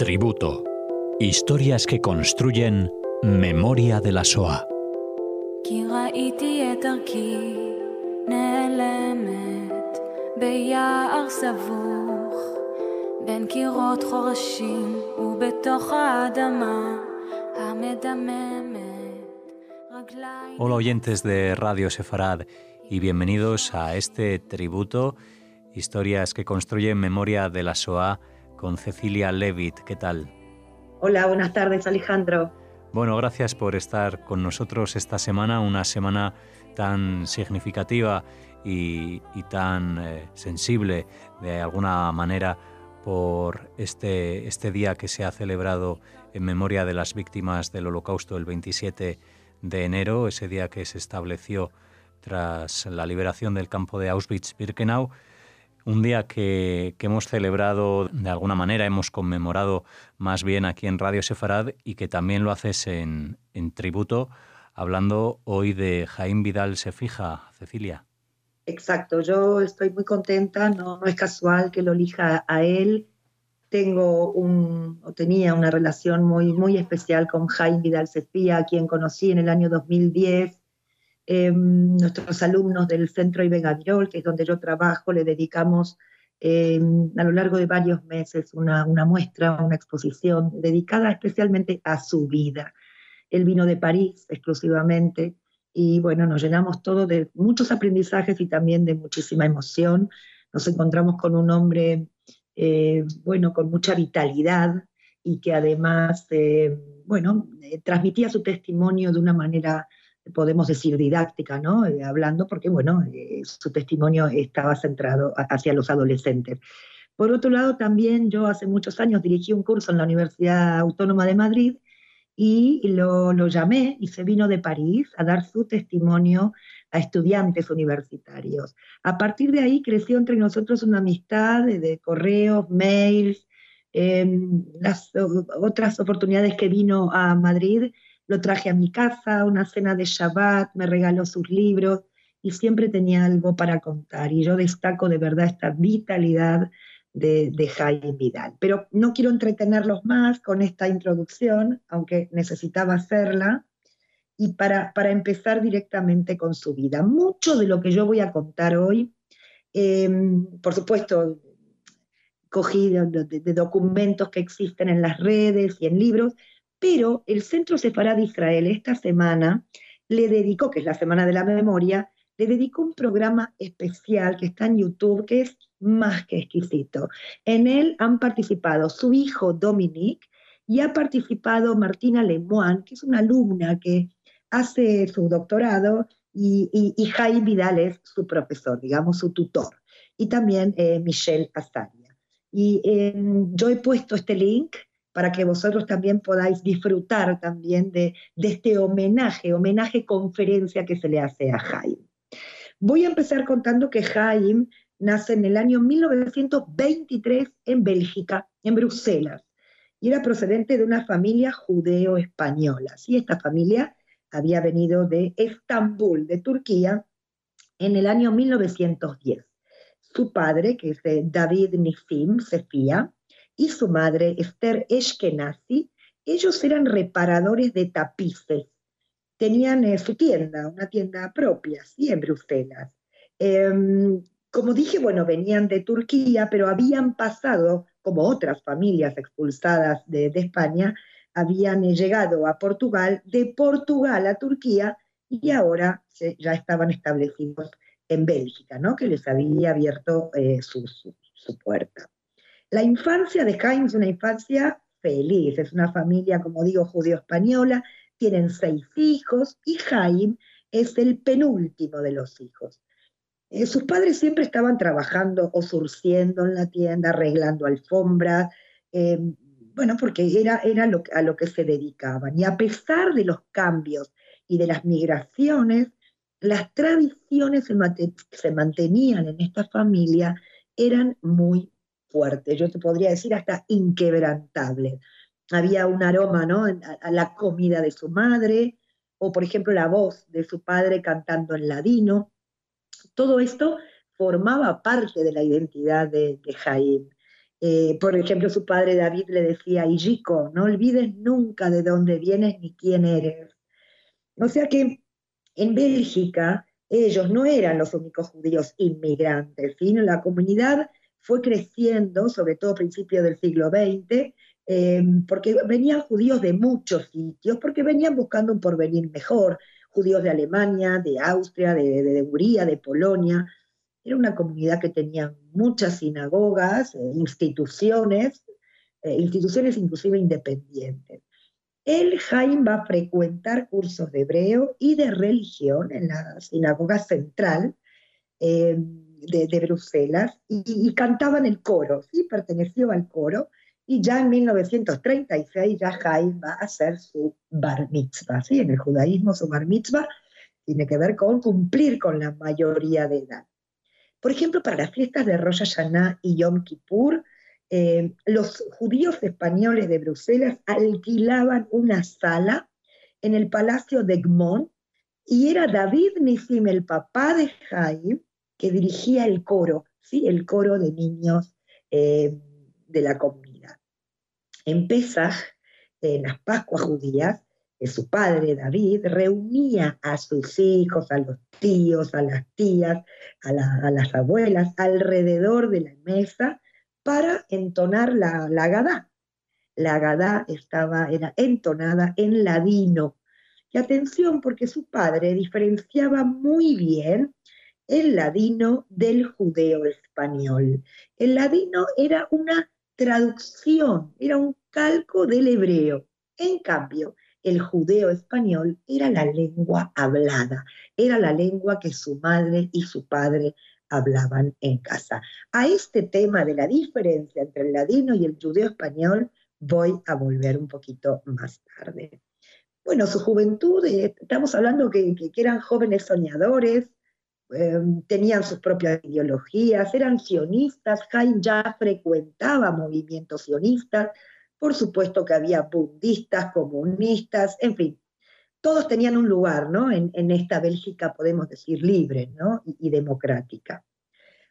Tributo. Historias que construyen memoria de la SOA. Hola oyentes de Radio Sefarad y bienvenidos a este tributo, historias que construyen memoria de la SOA con Cecilia Levitt. ¿Qué tal? Hola, buenas tardes Alejandro. Bueno, gracias por estar con nosotros esta semana, una semana tan significativa y, tan eh, sensible de alguna manera por este, este día que se ha celebrado en memoria de las víctimas del Holocausto el 27 de enero, ese día que se estableció tras la liberación del campo de Auschwitz-Birkenau un día que, hemos celebrado de alguna manera, hemos conmemorado más bien aquí en Radio Sefarad y que también lo haces en, tributo, hablando hoy de Jaime Vidal se fija, Cecilia. Exacto, yo estoy muy contenta, no, es casual que lo elija a él. Tengo un, o tenía una relación muy, muy especial con Jaime Vidal Sefía, a quien conocí en el año 2010 Em, nuestros alumnos del Centro Ibegavirol, que es donde yo trabajo, le dedicamos em, a lo largo de varios meses una, muestra, una exposición dedicada especialmente a su vida. Él vino de París exclusivamente y bueno, nos llenamos todo de muchos aprendizajes y también de muchísima emoción. Nos encontramos con un hombre, eh, bueno, con mucha vitalidad y que además, eh, bueno, eh, transmitía su testimonio de una manera podemos decir didáctica, ¿no? Eh, hablando, porque bueno, eh, su testimonio estaba centrado hacia los adolescentes. Por otro lado, también yo hace muchos años dirigí un curso en la Universidad Autónoma de Madrid y lo, lo llamé y se vino de París a dar su testimonio a estudiantes universitarios. A partir de ahí creció entre nosotros una amistad de, correos, mails, em, las otras oportunidades que vino a Madrid lo traje a mi casa, una cena de Shabbat, me regaló sus libros y siempre tenía algo para contar. Y yo destaco de verdad esta vitalidad de, de Jaime Vidal. Pero no quiero entretenerlos más con esta introducción, aunque necesitaba hacerla, y para, para empezar directamente con su vida. Mucho de lo que yo voy a contar hoy, em, por supuesto, cogí de, documentos que existen en las redes y en libros, pero el Centro Sefarad de Israel esta semana le dedicó, que es la Semana de la Memoria, le dedicó un programa especial que está en YouTube, que es más que exquisito. En él han participado su hijo Dominique y ha participado Martina Lemoine, que es una alumna que hace su doctorado, y, y, Jaime Vidal es su profesor, digamos, su tutor. Y también eh, Michelle Astaria. Y eh, yo he puesto este link para que vosotros también podáis disfrutar también de, este homenaje, homenaje conferencia que se le hace a Jaime. Voy a empezar contando que Jaime nace en el año 1923 en Bélgica, en Bruselas, y era procedente de una familia judeo-española. Sí, esta familia había venido de Estambul, de Turquía, en el año 1910. Su padre, que es David Nifim Sefia, y su madre, Esther Eshkenazi, ellos eran reparadores de tapices. Tenían eh, su tienda, una tienda propia, sí, en Bruselas. Como dije, bueno, venían de Turquía, pero habían pasado, como otras familias expulsadas de, España, habían eh, llegado a Portugal, de Portugal a Turquía, y ahora ya estaban establecidos en Bélgica, ¿no? que les había abierto eh, su, puerta. La infancia de Jaime es una infancia feliz, es una familia, como digo, judío-española, tienen seis hijos y Jaime es el penúltimo de los hijos. Eh, sus padres siempre estaban trabajando o surciendo en la tienda, arreglando alfombras, eh, bueno, porque era, era a lo que se dedicaban. Y a pesar de los cambios y de las migraciones, las tradiciones se, se mantenían en esta familia eran muy fuerte, yo te podría decir hasta inquebrantable. Había un aroma ¿no? a, la comida de su madre, o por ejemplo la voz de su padre cantando en ladino. Todo esto formaba parte de la identidad de, de Jaime. Eh, por ejemplo, su padre David le decía, Ijiko, no olvides nunca de dónde vienes ni quién eres. O sea que en Bélgica ellos no eran los únicos judíos inmigrantes, sino la comunidad fue creciendo, sobre todo a principios del siglo XX, eh, porque venían judíos de muchos sitios, porque venían buscando un porvenir mejor, judíos de Alemania, de Austria, de, de, Hungría, de Polonia. Era una comunidad que tenía muchas sinagogas, eh, instituciones, eh, instituciones inclusive independientes. El Jaime va a frecuentar cursos de hebreo y de religión en la sinagoga central eh, de, Bruselas y, y, cantaba en el coro, ¿sí? perteneció al coro y ya en 1936 ya Jaime va a hacer su bar mitzvah. ¿sí? En el judaísmo su bar mitzvah tiene que ver con cumplir con la mayoría de edad. Por ejemplo, para las fiestas de Rosh Hashanah y Yom Kippur, eh, los judíos españoles de Bruselas alquilaban una sala en el Palacio de Gmont y era David Nisim, el papá de Jaime, que dirigía el coro, ¿sí? el coro de niños eh, de la comunidad. En Pesach, en las Pascuas judías, su padre David reunía a sus hijos, a los tíos, a las tías, a, las abuelas alrededor de la mesa para entonar la, la Gadá. La Gadá estaba, era entonada en ladino. Y atención, porque su padre diferenciaba muy bien el ladino del judeo español. El ladino era una traducción, era un calco del hebreo. En cambio, el judeo español era la lengua hablada, era la lengua que su madre y su padre hablaban en casa. A este tema de la diferencia entre el ladino y el judeo español voy a volver un poquito más tarde. Bueno, su juventud, eh, estamos hablando que, eran jóvenes soñadores, em, tenían sus propias ideologías, eran sionistas, Jaime ya frecuentaba movimientos sionistas, por supuesto que había budistas, comunistas, en fin, todos tenían un lugar ¿no? en, esta Bélgica, podemos decir, libre ¿no? y, democrática.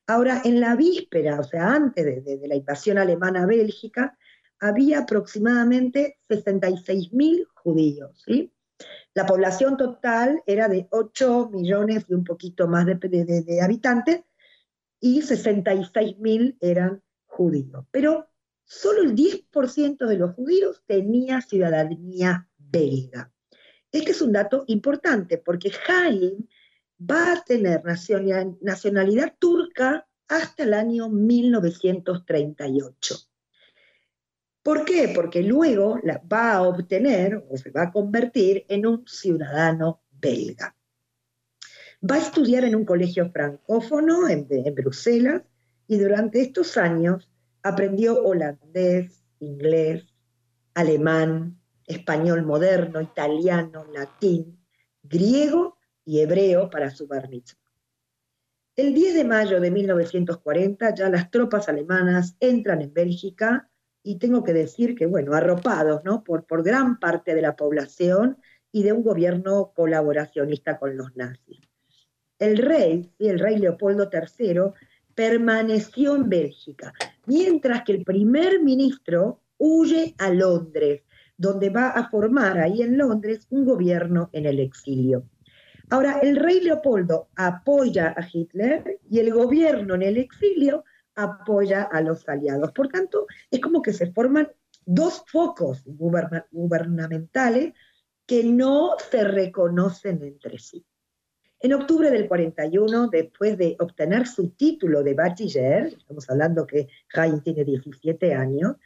Ahora, en la víspera, o sea, antes de, la invasión alemana a Bélgica, había aproximadamente 66.000 judíos. ¿sí? La población total era de 8 millones y un poquito más de, de habitantes, y 66.000 eran judíos. Pero solo el 10% de los judíos tenía ciudadanía belga. Este es un dato importante porque Jaime va a tener nacionalidad turca hasta el año 1938. ¿Por qué? Porque luego la va a obtener o se va a convertir en un ciudadano belga. Va a estudiar en un colegio francófono en, Bruselas y durante estos años Aprendió holandés, inglés, alemán, español moderno, italiano, latín, griego y hebreo para su bar El 10 de mayo de 1940 ya las tropas alemanas entran en Bélgica y tengo que decir que, bueno, arropados ¿no? por, por gran parte de la población y de un gobierno colaboracionista con los nazis. El rey, el rey Leopoldo III, permaneció en Bélgica, mientras que el primer ministro huye a Londres, donde va a formar ahí en Londres un gobierno en el exilio. Ahora, el rey Leopoldo apoya a Hitler y el gobierno en el exilio apoya a los aliados. Por tanto, es como que se forman dos focos gubernamentales que no se reconocen entre sí. En octubre del 41, después de obtener su título de bachiller, estamos hablando que Jaime tiene 17 años,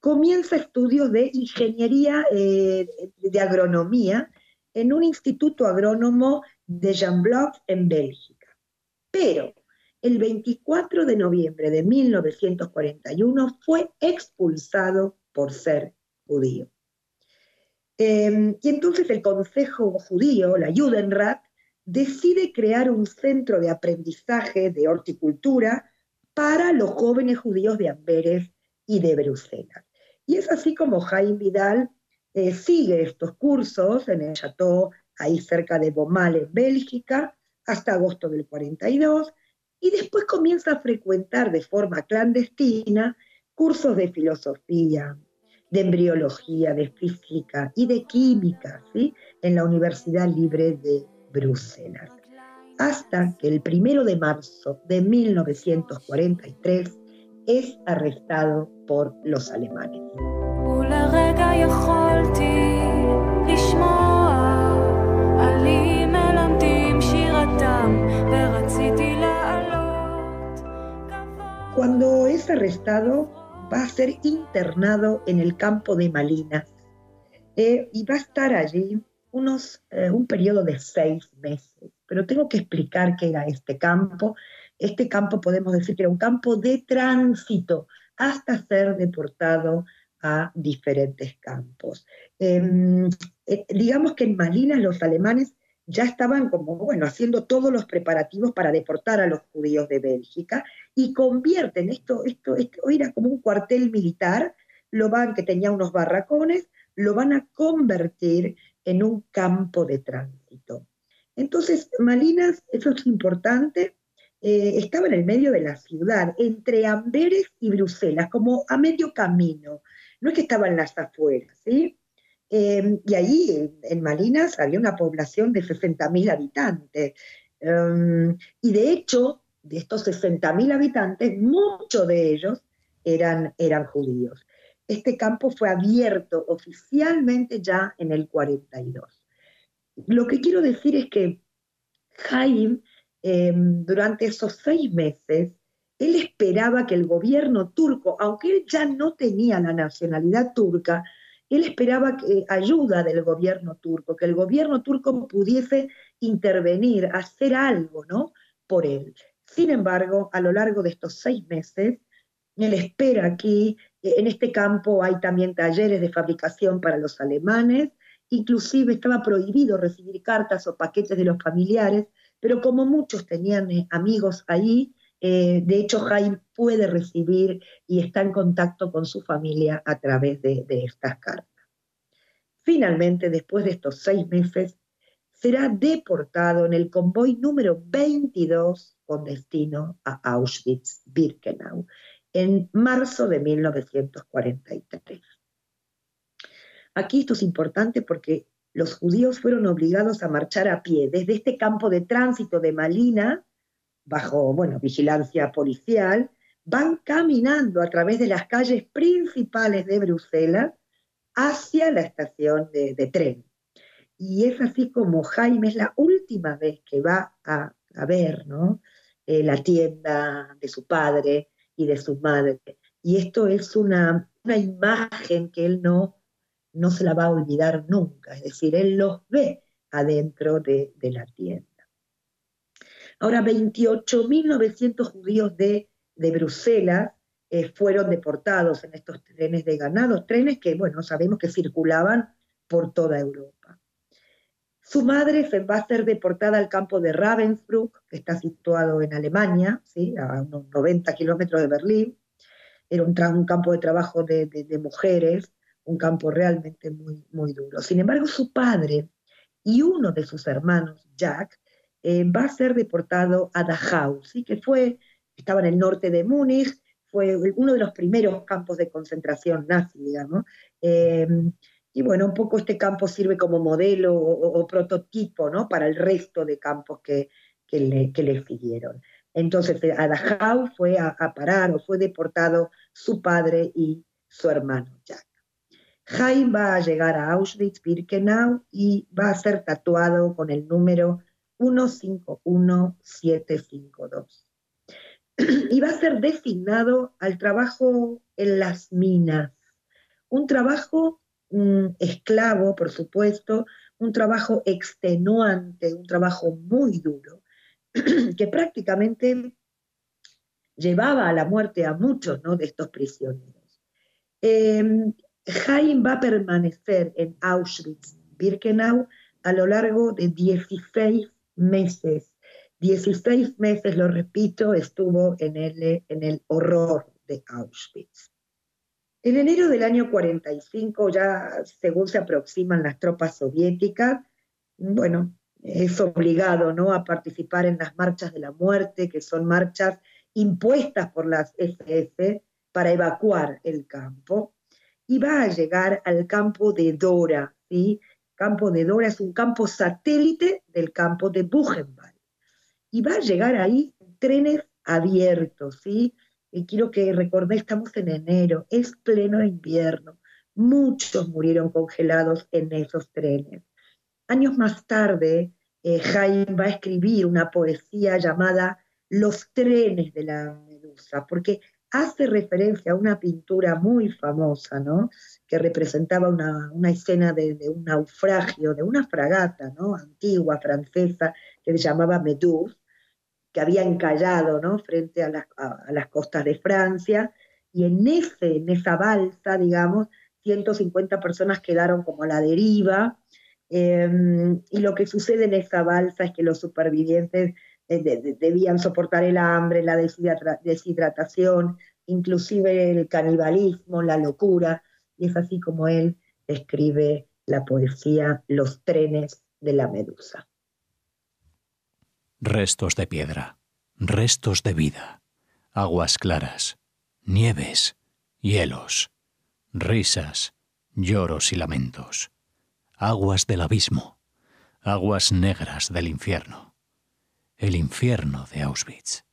comienza estudios de ingeniería eh, de agronomía en un instituto agrónomo de Jean Bloch en Bélgica. Pero el 24 de noviembre de 1941 fue expulsado por ser judío. Em, y entonces el Consejo Judío, la Judenrat, decide crear un centro de aprendizaje de horticultura para los jóvenes judíos de Amberes y de Bruselas. Y es así como Jaime Vidal eh, sigue estos cursos en el Chateau, ahí cerca de Beaumal, en Bélgica, hasta agosto del 42, y después comienza a frecuentar de forma clandestina cursos de filosofía, de embriología, de física y de química ¿sí? en la Universidad Libre de Bruselas. Hasta que el primero de marzo de 1943 es arrestado por los alemanes. Cuando es arrestado, va a ser internado en el campo de Malinas eh, y va a estar allí unos, eh, un periodo de seis meses. Pero tengo que explicar qué era este campo. Este campo podemos decir que era un campo de tránsito hasta ser deportado a diferentes campos. Em, eh, digamos que en Malinas los alemanes ya estaban como, bueno, haciendo todos los preparativos para deportar a los judíos de Bélgica y convierten esto, esto, esto era como un cuartel militar, lo van, que tenía unos barracones, lo van a convertir en un campo de tránsito. Entonces, Malinas, eso es importante, eh, estaba en el medio de la ciudad, entre Amberes y Bruselas, como a medio camino. No es que estaba en las afueras, ¿sí? Em, y ahí en, Malinas había una población de 60.000 habitantes. Em, y de hecho, de estos 60.000 habitantes, muchos de ellos eran, eran judíos. Este campo fue abierto oficialmente ya en el 42. Lo que quiero decir es que Jaime, em, durante esos seis meses, él esperaba que el gobierno turco, aunque él ya no tenía la nacionalidad turca, él esperaba que, ayuda del gobierno turco, que el gobierno turco pudiese intervenir, hacer algo, ¿no? Por él. Sin embargo, a lo largo de estos seis meses, él espera aquí, eh, en este campo hay también talleres de fabricación para los alemanes, inclusive estaba prohibido recibir cartas o paquetes de los familiares, pero como muchos tenían eh, amigos ahí, eh, de hecho, Jaime puede recibir y está en contacto con su familia a través de, estas cartas. Finalmente, después de estos seis meses, será deportado en el convoy número 22 con destino a Auschwitz-Birkenau en marzo de 1943. Aquí esto es importante porque los judíos fueron obligados a marchar a pie desde este campo de tránsito de Malina bajo bueno, vigilancia policial, van caminando a través de las calles principales de Bruselas hacia la estación de, tren. Y es así como Jaime es la última vez que va a, ver. Eh, la tienda de su padre y de su madre. Y esto es una, imagen que él no, no se la va a olvidar nunca. Es decir, él los ve adentro de la tienda. Ahora, 28.900 judíos de, Bruselas eh, fueron deportados en estos trenes de ganado, trenes que, bueno, sabemos que circulaban por toda Europa. Su madre va a ser deportada al campo de Ravensbrück, que está situado en Alemania, ¿sí? a unos 90 kilómetros de Berlín. Era un, campo de trabajo de, de, mujeres, un campo realmente muy, muy duro. Sin embargo, su padre y uno de sus hermanos, Jack, eh, va a ser deportado a Dachau, ¿sí? que fue, estaba en el norte de Múnich, fue uno de los primeros campos de concentración nazi, digamos. Eh, y bueno, un poco este campo sirve como modelo o, prototipo ¿no? para el resto de campos que, que, le, que siguieron. Entonces, a Dachau fue a, a, parar o fue deportado su padre y su hermano Jack. Jaime va a llegar a Auschwitz-Birkenau y va a ser tatuado con el número 151752. Y va a ser designado al trabajo en las minas, un trabajo esclavo, por supuesto, un trabajo extenuante, un trabajo muy duro, que prácticamente llevaba a la muerte a muchos de estos prisioneros. Eh, Jaime va a permanecer en Auschwitz-Birkenau a lo largo de 16 meses. 16 meses, lo repito, estuvo en el, en el horror de Auschwitz. En enero del año 45, ya según se aproximan las tropas soviéticas, bueno, es obligado ¿no? a participar en las marchas de la muerte, que son marchas impuestas por las SS para evacuar el campo y va a llegar al campo de Dora. ¿sí? campo de Dora es un campo satélite del campo de Buchenwald. Y va a llegar ahí trenes abiertos. ¿sí? Y quiero que recordé, estamos en enero, es pleno invierno. Muchos murieron congelados en esos trenes. Años más tarde, eh, Jaime va a escribir una poesía llamada Los trenes de la Medusa, porque hace referencia a una pintura muy famosa, ¿no? que representaba una, escena de, un naufragio, de una fragata ¿no? antigua francesa que se llamaba Meduse, que había encallado ¿no? frente a las, costas de Francia, y en, ese, en esa balsa, digamos, 150 personas quedaron como a la deriva, em, y lo que sucede en esa balsa es que los supervivientes eh, debían soportar el hambre, la deshidratación, inclusive el canibalismo, la locura, y es así como él escribe la poesía Los trenes de la medusa. Restos de piedra, restos de vida, aguas claras, nieves, hielos, risas, lloros y lamentos, aguas del abismo, aguas negras del infierno, el infierno de Auschwitz.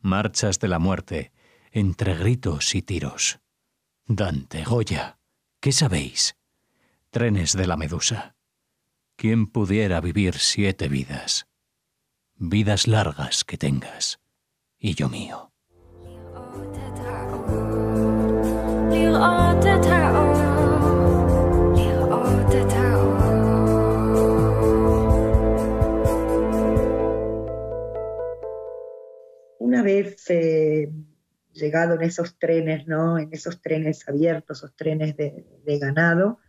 Marchas de la muerte entre gritos y tiros Dante, Goya, ¿qué sabéis? Trenes de la Medusa. ¿Quién pudiera vivir siete vidas? Vidas largas que tengas, y yo mío. Una vez eh, llegado en esos trenes, ¿no? en esos trenes abiertos, esos trenes de, ganado.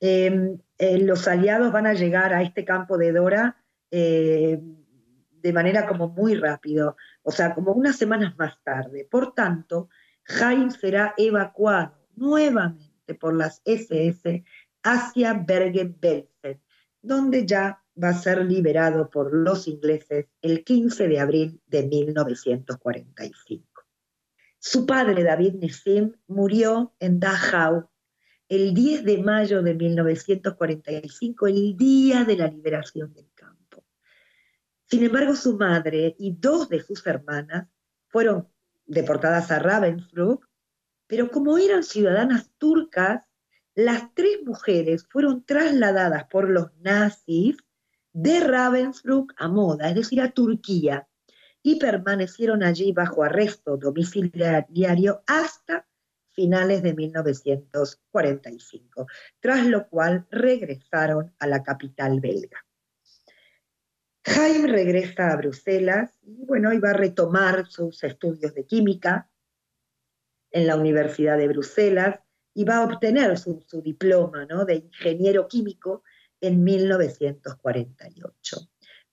Em, eh, los aliados van a llegar a este campo de Dora eh, de manera como muy rápido, o sea, como unas semanas más tarde. Por tanto, Jaime será evacuado nuevamente por las SS hacia Bergen-Belsen, donde ya va a ser liberado por los ingleses el 15 de abril de 1945. Su padre, David Nissim, murió en Dachau el 10 de mayo de 1945, el día de la liberación del. Sin embargo, su madre y dos de sus hermanas fueron deportadas a Ravensbrück, pero como eran ciudadanas turcas, las tres mujeres fueron trasladadas por los nazis de Ravensbrück a Moda, es decir, a Turquía, y permanecieron allí bajo arresto domiciliario hasta finales de 1945, tras lo cual regresaron a la capital belga. Jaime regresa a Bruselas y bueno, iba a retomar sus estudios de química en la Universidad de Bruselas y va a obtener su, diploma de ingeniero químico en 1948.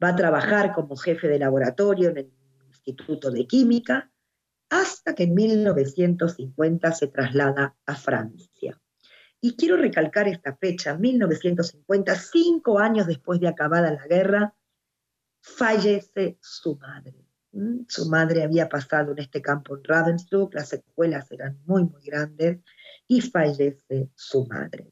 Va a trabajar como jefe de laboratorio en el Instituto de Química, hasta que en 1950 se traslada a Francia. Y quiero recalcar esta fecha, 1950, cinco años después de acabada la guerra, fallece su madre. ¿Mm? Su madre había pasado en este campo en Ravensbrück, las secuelas eran muy, muy grandes, y fallece su madre.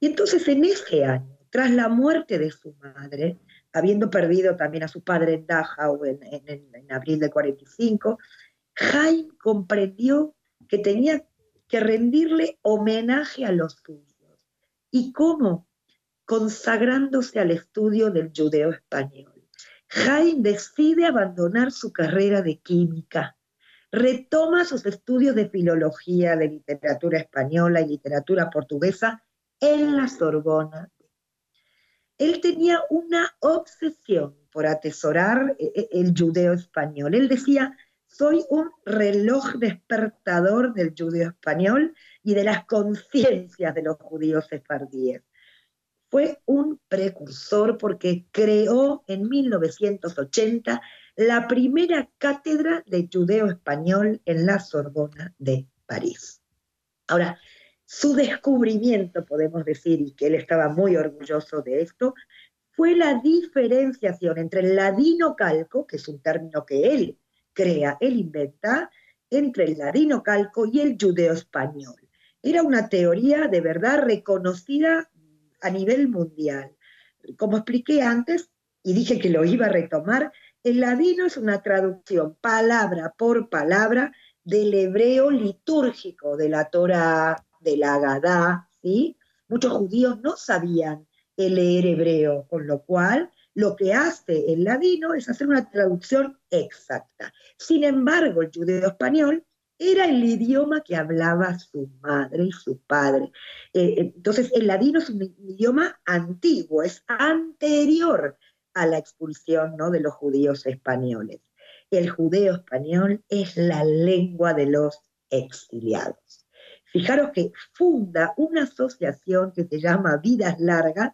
Y entonces en ese año, tras la muerte de su madre, habiendo perdido también a su padre en Dachau en, abril de 45, Jaime comprendió que tenía que rendirle homenaje a los suyos. ¿Y cómo? Consagrándose al estudio del judeo español. Jaime decide abandonar su carrera de química, retoma sus estudios de filología, de literatura española y literatura portuguesa en la Sorbona él tenía una obsesión por atesorar eh, eh, el judeo español. Él decía, soy un reloj despertador del judeo español y de las conciencias de los judíos sefardíes. Fue un precursor porque creó en 1980 la primera cátedra de judeo español en la Sorbona de París. Ahora, su descubrimiento, podemos decir, y que él estaba muy orgulloso de esto, fue la diferenciación entre el ladino calco, que es un término que él crea, él inventa, entre el ladino calco y el judeo español. Era una teoría de verdad reconocida a nivel mundial. Como expliqué antes, y dije que lo iba a retomar, el ladino es una traducción palabra por palabra del hebreo litúrgico de la Torah, de la Agadá, ¿sí? Muchos judíos no sabían leer hebreo, con lo cual lo que hace el ladino es hacer una traducción exacta. Sin embargo, el judeo español era el idioma que hablaba su madre y su padre. Eh, entonces, el ladino es un idioma antiguo, es anterior a la expulsión ¿no? de los judíos españoles. El judeo español es la lengua de los exiliados. Fijaros que funda una asociación que se llama Vidas Largas,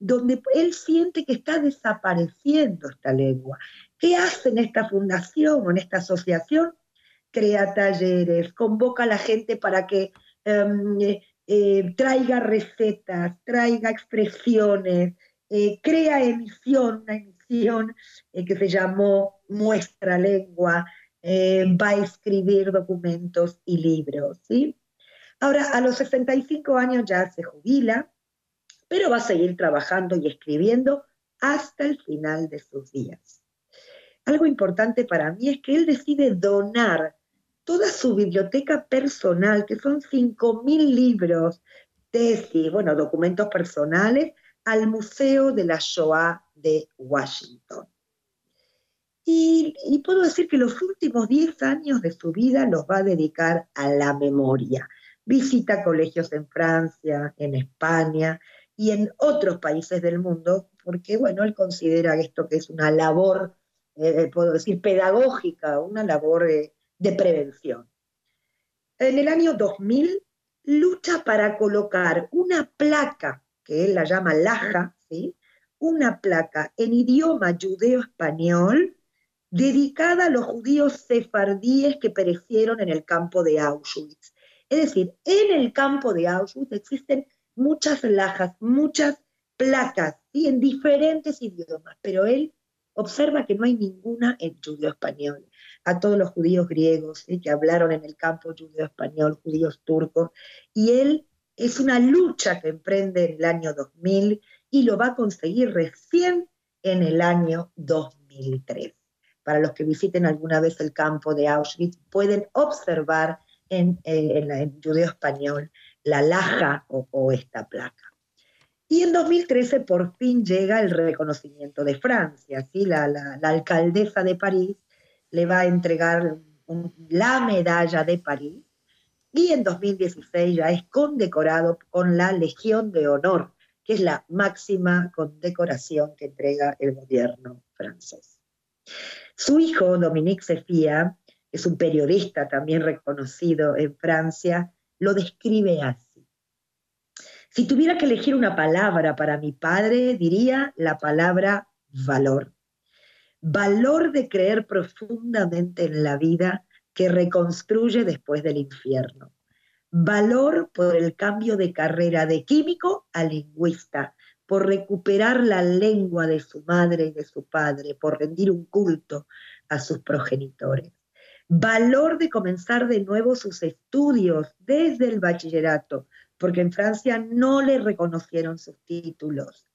donde él siente que está desapareciendo esta lengua. ¿Qué hace en esta fundación o en esta asociación? Crea talleres, convoca a la gente para que em, eh, eh, traiga recetas, traiga expresiones, eh, crea emisión, una emisión que se llamó Muestra Lengua, va a escribir documentos y libros. ¿sí? Ahora, a los 65 años ya se jubila, pero va a seguir trabajando y escribiendo hasta el final de sus días. Algo importante para mí es que él decide donar toda su biblioteca personal, que son 5.000 libros, tesis, bueno, documentos personales, al Museo de la Shoah de Washington. Y, puedo decir que los últimos 10 años de su vida los va a dedicar a la memoria. Visita colegios en Francia, en España, y en otros países del mundo, porque bueno, él considera esto que es una labor, eh, puedo decir, pedagógica, una labor eh, de prevención. En el año 2000 lucha para colocar una placa, que él la llama Laja, ¿sí? una placa en idioma judeo-español dedicada a los judíos sefardíes que perecieron en el campo de Auschwitz. Es decir, en el campo de Auschwitz existen muchas lajas, muchas placas, en diferentes idiomas, pero él observa que no hay ninguna en judío español. A todos los judíos griegos que hablaron en el campo judío español, judíos turcos, y él es una lucha que emprende en el año 2000 y lo va a conseguir recién en el año 2003. Para los que visiten alguna vez el campo de Auschwitz, pueden observar en, eh, en, en judeo español la laja o, esta placa. Y en 2013 por fin llega el reconocimiento de Francia, ¿sí? la, alcaldesa de París le va a entregar la medalla de París y en 2016 ya es condecorado con la Legión de Honor, que es la máxima condecoración que entrega el gobierno francés. Su hijo, Dominique Sefia, es un periodista también reconocido en Francia, lo describe así. Si tuviera que elegir una palabra para mi padre, diría la palabra valor. Valor de creer profundamente en la vida que reconstruye después del infierno. Valor por el cambio de carrera de químico a lingüista, por recuperar la lengua de su madre y de su padre, por rendir un culto a sus progenitores valor de comenzar de nuevo sus estudios desde el bachillerato, porque en Francia no le reconocieron sus títulos.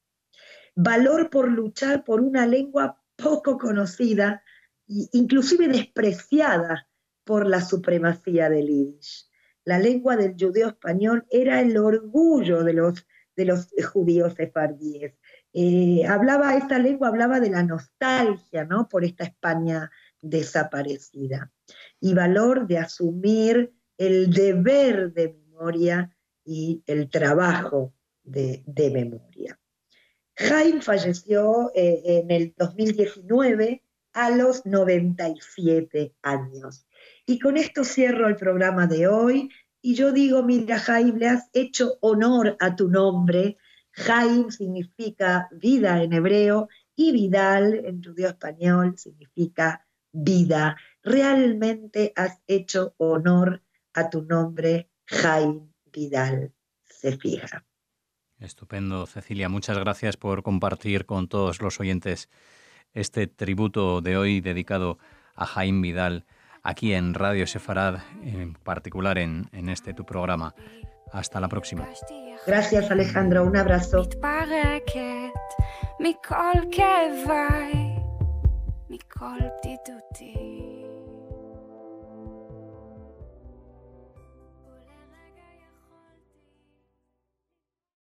Valor por luchar por una lengua poco conocida, inclusive despreciada por la supremacía del Yiddish. La lengua del judeo español era el orgullo de los, de los judíos sefardíes. Eh, hablaba, esta lengua hablaba de la nostalgia, ¿no? Por esta España desaparecida y valor de asumir el deber de memoria y el trabajo de, memoria. Jaime falleció eh, en el 2019 a los 97 años. Y con esto cierro el programa de hoy. Y yo digo, mira, Jaime, le has hecho honor a tu nombre. Jaime significa vida en hebreo y Vidal en judío español significa vida. Realmente has hecho honor a tu nombre, Jaime Vidal se fija. Estupendo, Cecilia. Muchas gracias por compartir con todos los oyentes este tributo de hoy dedicado a Jaime Vidal, aquí en Radio Sefarad, en particular en, en este tu programa. Hasta la próxima. Gracias Alejandro, un abrazo. מכל כאביי, מכל בדידותי.